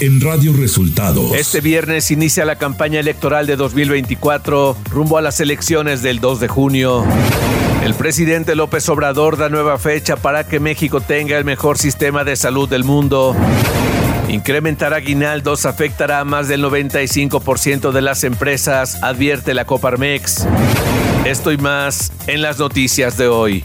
en Radio Resultados. Este viernes inicia la campaña electoral de 2024 rumbo a las elecciones del 2 de junio. El presidente López Obrador da nueva fecha para que México tenga el mejor sistema de salud del mundo. Incrementar aguinaldos afectará a más del 95% de las empresas, advierte la Coparmex. Esto y más en las noticias de hoy.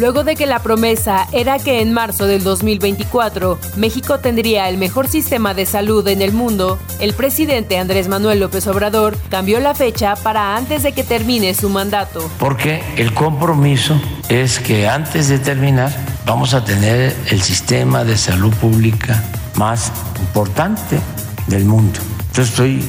Luego de que la promesa era que en marzo del 2024 México tendría el mejor sistema de salud en el mundo, el presidente Andrés Manuel López Obrador cambió la fecha para antes de que termine su mandato. Porque el compromiso es que antes de terminar vamos a tener el sistema de salud pública más importante del mundo. Yo estoy eh,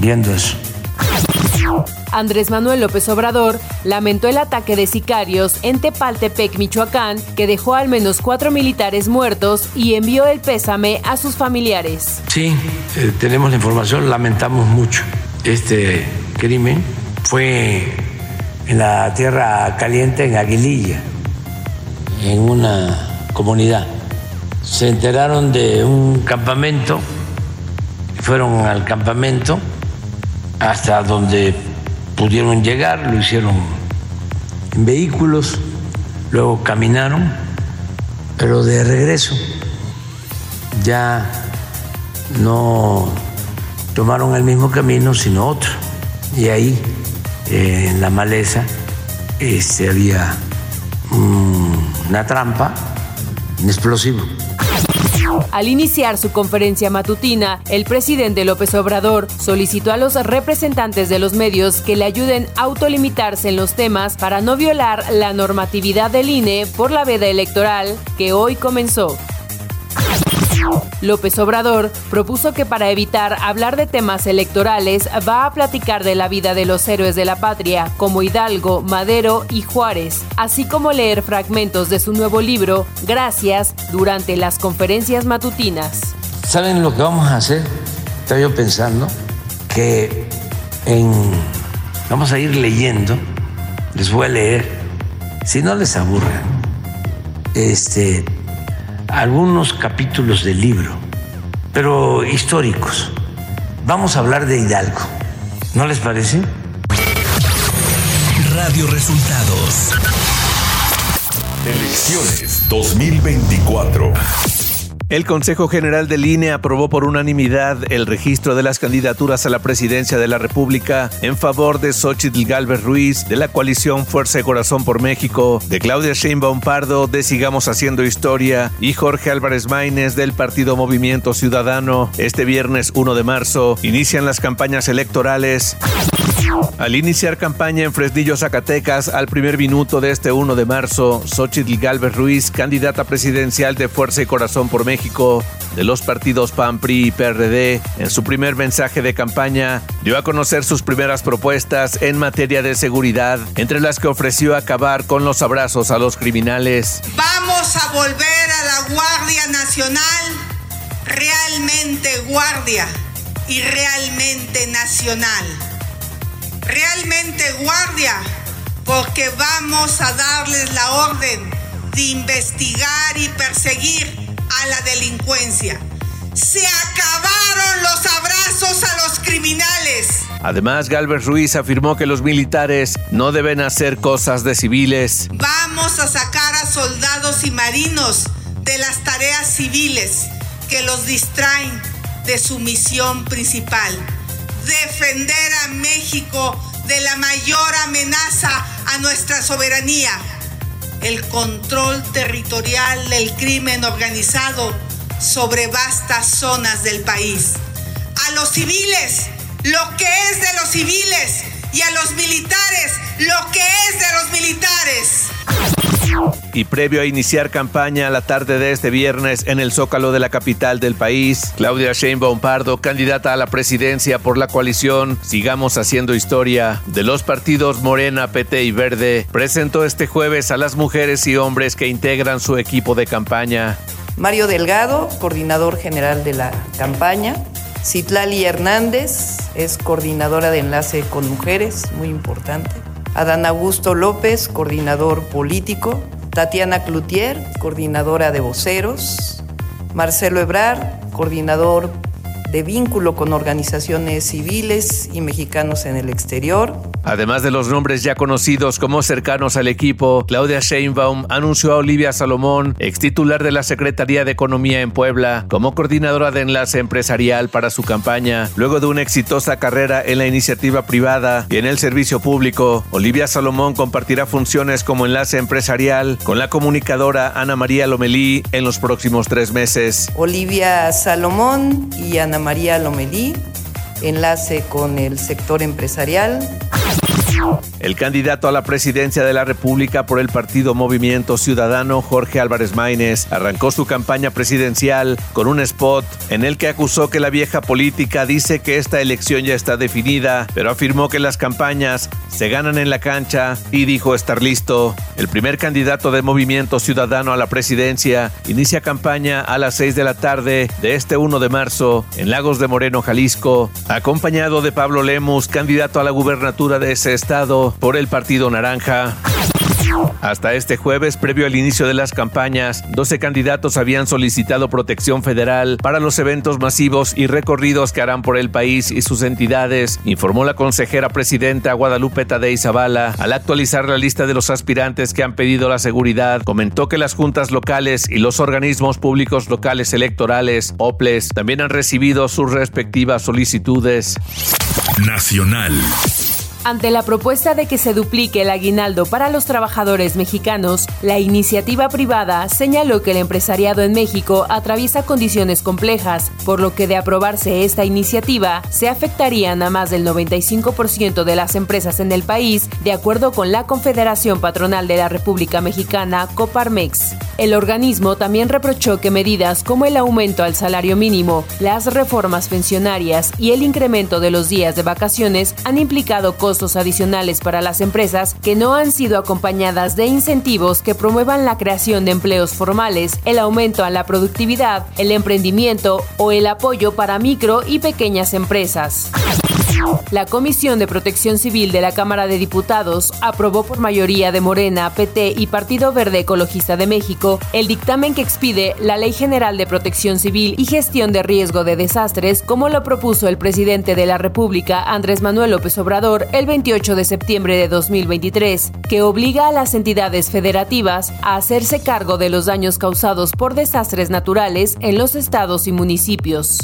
viendo eso. Andrés Manuel López Obrador lamentó el ataque de sicarios en Tepaltepec, Michoacán, que dejó al menos cuatro militares muertos y envió el pésame a sus familiares. Sí, eh, tenemos la información, lamentamos mucho este crimen. Fue en la Tierra Caliente, en Aguililla, en una comunidad se enteraron de un campamento, fueron al campamento hasta donde pudieron llegar, lo hicieron en vehículos, luego caminaron, pero de regreso ya no tomaron el mismo camino, sino otro. Y ahí, eh, en la maleza, este, había una trampa, un explosivo. Al iniciar su conferencia matutina, el presidente López Obrador solicitó a los representantes de los medios que le ayuden a autolimitarse en los temas para no violar la normatividad del INE por la veda electoral que hoy comenzó. López Obrador propuso que para evitar hablar de temas electorales va a platicar de la vida de los héroes de la patria, como Hidalgo, Madero y Juárez, así como leer fragmentos de su nuevo libro, Gracias, durante las conferencias matutinas. ¿Saben lo que vamos a hacer? Estaba yo pensando que en... vamos a ir leyendo, les voy a leer, si no les aburre, este, algunos capítulos del libro, pero históricos. Vamos a hablar de Hidalgo. ¿No les parece? Radio Resultados. Elecciones 2024. El Consejo General del INE aprobó por unanimidad el registro de las candidaturas a la presidencia de la República en favor de Xochitl Galvez Ruiz, de la coalición Fuerza y Corazón por México, de Claudia Sheinbaum Pardo, de Sigamos Haciendo Historia, y Jorge Álvarez Maínez, del Partido Movimiento Ciudadano. Este viernes 1 de marzo inician las campañas electorales. Al iniciar campaña en Fresnillo, Zacatecas, al primer minuto de este 1 de marzo, Xochitl Galvez Ruiz, candidata presidencial de Fuerza y Corazón por México, de los partidos PAN, PRI y PRD, en su primer mensaje de campaña, dio a conocer sus primeras propuestas en materia de seguridad, entre las que ofreció acabar con los abrazos a los criminales. Vamos a volver a la Guardia Nacional, realmente guardia y realmente nacional realmente guardia, porque vamos a darles la orden de investigar y perseguir a la delincuencia. Se acabaron los abrazos a los criminales. Además, Galvez Ruiz afirmó que los militares no deben hacer cosas de civiles. Vamos a sacar a soldados y marinos de las tareas civiles que los distraen de su misión principal defender a México de la mayor amenaza a nuestra soberanía, el control territorial del crimen organizado sobre vastas zonas del país. A los civiles, lo que es de los civiles, y a los militares, lo que es de los militares. Y previo a iniciar campaña la tarde de este viernes en el Zócalo de la capital del país, Claudia Sheinbaum Pardo, candidata a la presidencia por la coalición Sigamos Haciendo Historia de los partidos Morena, PT y Verde, presentó este jueves a las mujeres y hombres que integran su equipo de campaña. Mario Delgado, coordinador general de la campaña. Citlali Hernández es coordinadora de enlace con mujeres, muy importante. Adán Augusto López, coordinador político. Tatiana Cloutier, coordinadora de voceros. Marcelo Ebrar, coordinador de vínculo con organizaciones civiles y mexicanos en el exterior. Además de los nombres ya conocidos como cercanos al equipo, Claudia Sheinbaum anunció a Olivia Salomón, ex titular de la Secretaría de Economía en Puebla, como coordinadora de enlace empresarial para su campaña. Luego de una exitosa carrera en la iniciativa privada y en el servicio público, Olivia Salomón compartirá funciones como enlace empresarial con la comunicadora Ana María Lomelí en los próximos tres meses. Olivia Salomón y Ana María Lomelí enlace con el sector empresarial. El candidato a la presidencia de la República por el partido Movimiento Ciudadano, Jorge Álvarez Maínez, arrancó su campaña presidencial con un spot en el que acusó que la vieja política dice que esta elección ya está definida, pero afirmó que las campañas se ganan en la cancha y dijo estar listo. El primer candidato de Movimiento Ciudadano a la presidencia inicia campaña a las 6 de la tarde de este 1 de marzo en Lagos de Moreno, Jalisco, acompañado de Pablo Lemus, candidato a la gubernatura de ese estado por el Partido Naranja. Hasta este jueves, previo al inicio de las campañas, 12 candidatos habían solicitado protección federal para los eventos masivos y recorridos que harán por el país y sus entidades, informó la consejera presidenta Guadalupe Tadei Zavala. Al actualizar la lista de los aspirantes que han pedido la seguridad, comentó que las juntas locales y los organismos públicos locales electorales, OPLES, también han recibido sus respectivas solicitudes. Nacional. Ante la propuesta de que se duplique el aguinaldo para los trabajadores mexicanos, la iniciativa privada señaló que el empresariado en México atraviesa condiciones complejas, por lo que de aprobarse esta iniciativa se afectarían a más del 95% de las empresas en el país, de acuerdo con la Confederación Patronal de la República Mexicana, Coparmex. El organismo también reprochó que medidas como el aumento al salario mínimo, las reformas pensionarias y el incremento de los días de vacaciones han implicado costos adicionales para las empresas que no han sido acompañadas de incentivos que promuevan la creación de empleos formales, el aumento a la productividad, el emprendimiento o el apoyo para micro y pequeñas empresas. La Comisión de Protección Civil de la Cámara de Diputados aprobó por mayoría de Morena, PT y Partido Verde Ecologista de México el dictamen que expide la Ley General de Protección Civil y Gestión de Riesgo de Desastres, como lo propuso el presidente de la República, Andrés Manuel López Obrador, el 28 de septiembre de 2023, que obliga a las entidades federativas a hacerse cargo de los daños causados por desastres naturales en los estados y municipios.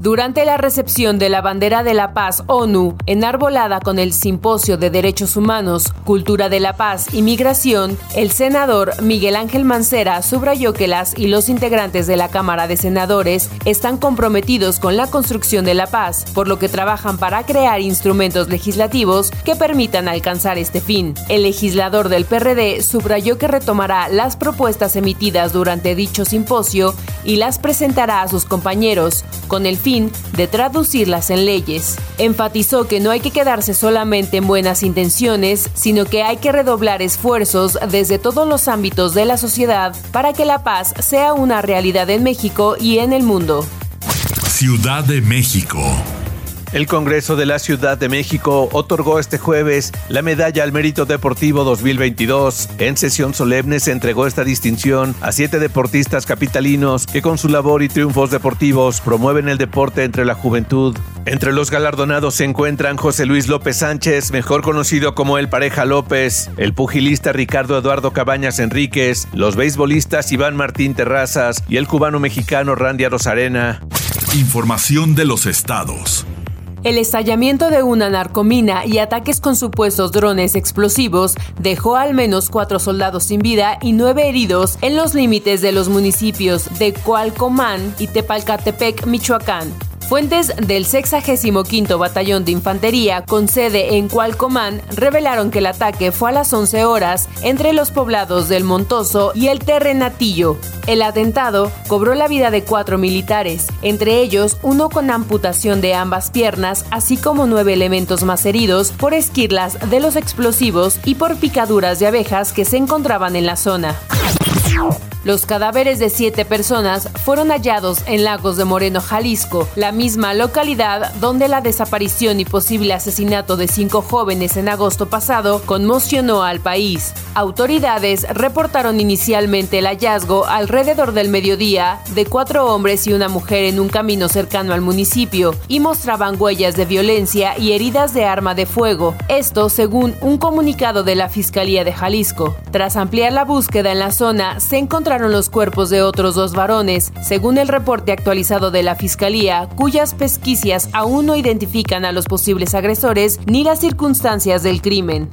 Durante la recepción de la bandera de la paz ONU, enarbolada con el Simposio de Derechos Humanos, Cultura de la Paz y Migración, el senador Miguel Ángel Mancera subrayó que las y los integrantes de la Cámara de Senadores están comprometidos con la construcción de la paz, por lo que trabajan para crear instrumentos legislativos que permitan alcanzar este fin. El legislador del PRD subrayó que retomará las propuestas emitidas durante dicho simposio y las presentará a sus compañeros, con el fin de traducirlas en leyes. Enfatizó que no hay que quedarse solamente en buenas intenciones, sino que hay que redoblar esfuerzos desde todos los ámbitos de la sociedad para que la paz sea una realidad en México y en el mundo. Ciudad de México. El Congreso de la Ciudad de México otorgó este jueves la Medalla al Mérito Deportivo 2022. En sesión solemne se entregó esta distinción a siete deportistas capitalinos que con su labor y triunfos deportivos promueven el deporte entre la juventud. Entre los galardonados se encuentran José Luis López Sánchez, mejor conocido como el Pareja López, el pugilista Ricardo Eduardo Cabañas Enríquez, los beisbolistas Iván Martín Terrazas y el cubano mexicano Randy Rosarena. Información de los estados. El estallamiento de una narcomina y ataques con supuestos drones explosivos dejó al menos cuatro soldados sin vida y nueve heridos en los límites de los municipios de Cualcomán y Tepalcatepec, Michoacán. Fuentes del 65 Batallón de Infantería con sede en Cualcomán revelaron que el ataque fue a las 11 horas entre los poblados del Montoso y el Terrenatillo. El atentado cobró la vida de cuatro militares, entre ellos uno con amputación de ambas piernas, así como nueve elementos más heridos por esquirlas de los explosivos y por picaduras de abejas que se encontraban en la zona. Los cadáveres de siete personas fueron hallados en Lagos de Moreno, Jalisco, la misma localidad donde la desaparición y posible asesinato de cinco jóvenes en agosto pasado conmocionó al país. Autoridades reportaron inicialmente el hallazgo alrededor del mediodía de cuatro hombres y una mujer en un camino cercano al municipio y mostraban huellas de violencia y heridas de arma de fuego. Esto según un comunicado de la Fiscalía de Jalisco. Tras ampliar la búsqueda en la zona, se encontró los cuerpos de otros dos varones, según el reporte actualizado de la Fiscalía, cuyas pesquisas aún no identifican a los posibles agresores ni las circunstancias del crimen.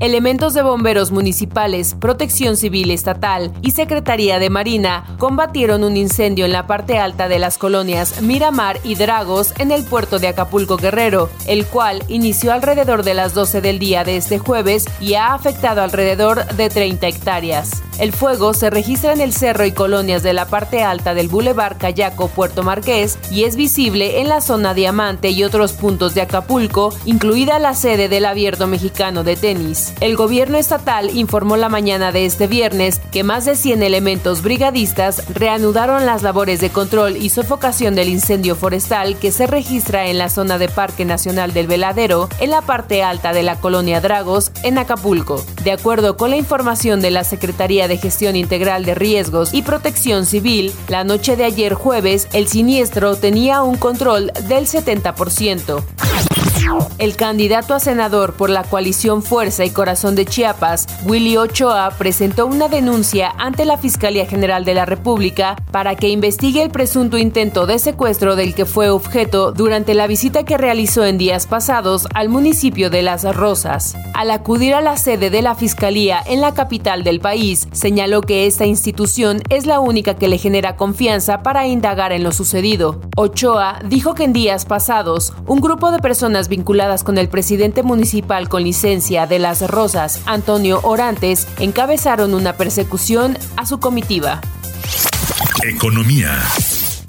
Elementos de bomberos municipales, protección civil estatal y Secretaría de Marina combatieron un incendio en la parte alta de las colonias Miramar y Dragos en el puerto de Acapulco Guerrero, el cual inició alrededor de las 12 del día de este jueves y ha afectado alrededor de 30 hectáreas. El fuego se registra en el cerro y colonias de la parte alta del Boulevard Cayaco Puerto Marqués y es visible en la zona Diamante y otros puntos de Acapulco, incluida la sede del Abierto Mexicano de Tenis. El gobierno estatal informó la mañana de este viernes que más de 100 elementos brigadistas reanudaron las labores de control y sofocación del incendio forestal que se registra en la zona de Parque Nacional del Veladero, en la parte alta de la colonia Dragos, en Acapulco. De acuerdo con la información de la Secretaría de Gestión Integral de Riesgos y Protección Civil, la noche de ayer jueves el siniestro tenía un control del 70%. El candidato a senador por la coalición Fuerza y Corazón de Chiapas, Willy Ochoa, presentó una denuncia ante la Fiscalía General de la República para que investigue el presunto intento de secuestro del que fue objeto durante la visita que realizó en días pasados al municipio de Las Rosas. Al acudir a la sede de la Fiscalía en la capital del país, señaló que esta institución es la única que le genera confianza para indagar en lo sucedido. Ochoa dijo que en días pasados, un grupo de personas vinculadas con el presidente municipal con licencia de Las Rosas, Antonio Orantes, encabezaron una persecución a su comitiva. Economía.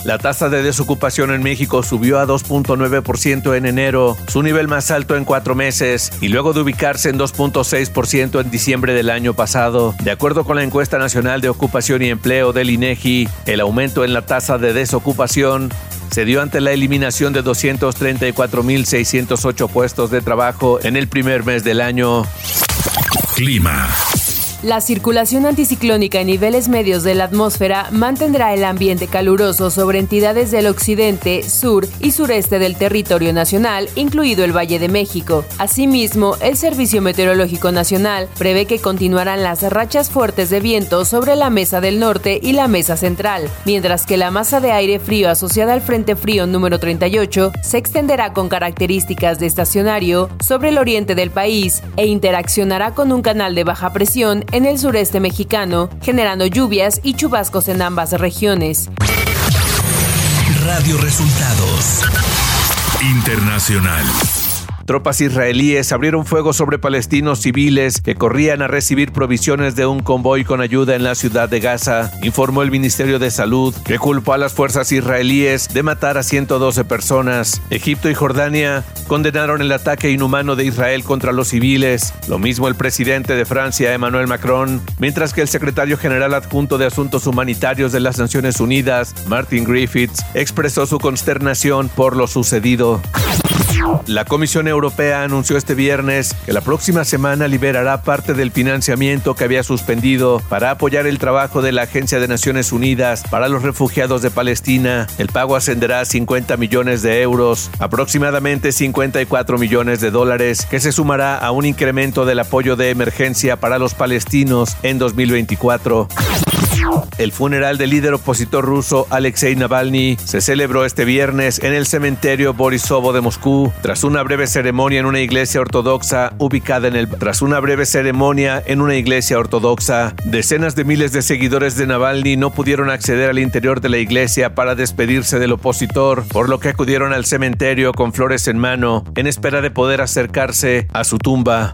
La tasa de desocupación en México subió a 2.9% en enero, su nivel más alto en cuatro meses, y luego de ubicarse en 2.6% en diciembre del año pasado. De acuerdo con la encuesta nacional de ocupación y empleo del INEGI, el aumento en la tasa de desocupación se dio ante la eliminación de 234.608 puestos de trabajo en el primer mes del año. Clima. La circulación anticiclónica en niveles medios de la atmósfera mantendrá el ambiente caluroso sobre entidades del occidente, sur y sureste del territorio nacional, incluido el Valle de México. Asimismo, el Servicio Meteorológico Nacional prevé que continuarán las rachas fuertes de viento sobre la mesa del norte y la mesa central, mientras que la masa de aire frío asociada al Frente Frío número 38 se extenderá con características de estacionario sobre el oriente del país e interaccionará con un canal de baja presión en el sureste mexicano, generando lluvias y chubascos en ambas regiones. Radio Resultados Internacional. Tropas israelíes abrieron fuego sobre palestinos civiles que corrían a recibir provisiones de un convoy con ayuda en la ciudad de Gaza, informó el Ministerio de Salud, que culpó a las fuerzas israelíes de matar a 112 personas. Egipto y Jordania condenaron el ataque inhumano de Israel contra los civiles, lo mismo el presidente de Francia, Emmanuel Macron, mientras que el secretario general adjunto de Asuntos Humanitarios de las Naciones Unidas, Martin Griffiths, expresó su consternación por lo sucedido. La Comisión Europea anunció este viernes que la próxima semana liberará parte del financiamiento que había suspendido para apoyar el trabajo de la Agencia de Naciones Unidas para los Refugiados de Palestina. El pago ascenderá a 50 millones de euros, aproximadamente 54 millones de dólares, que se sumará a un incremento del apoyo de emergencia para los palestinos en 2024. El funeral del líder opositor ruso Alexei Navalny se celebró este viernes en el cementerio Borisovo de Moscú, tras una breve ceremonia en una iglesia ortodoxa ubicada en el tras una breve ceremonia en una iglesia ortodoxa. Decenas de miles de seguidores de Navalny no pudieron acceder al interior de la iglesia para despedirse del opositor, por lo que acudieron al cementerio con flores en mano en espera de poder acercarse a su tumba.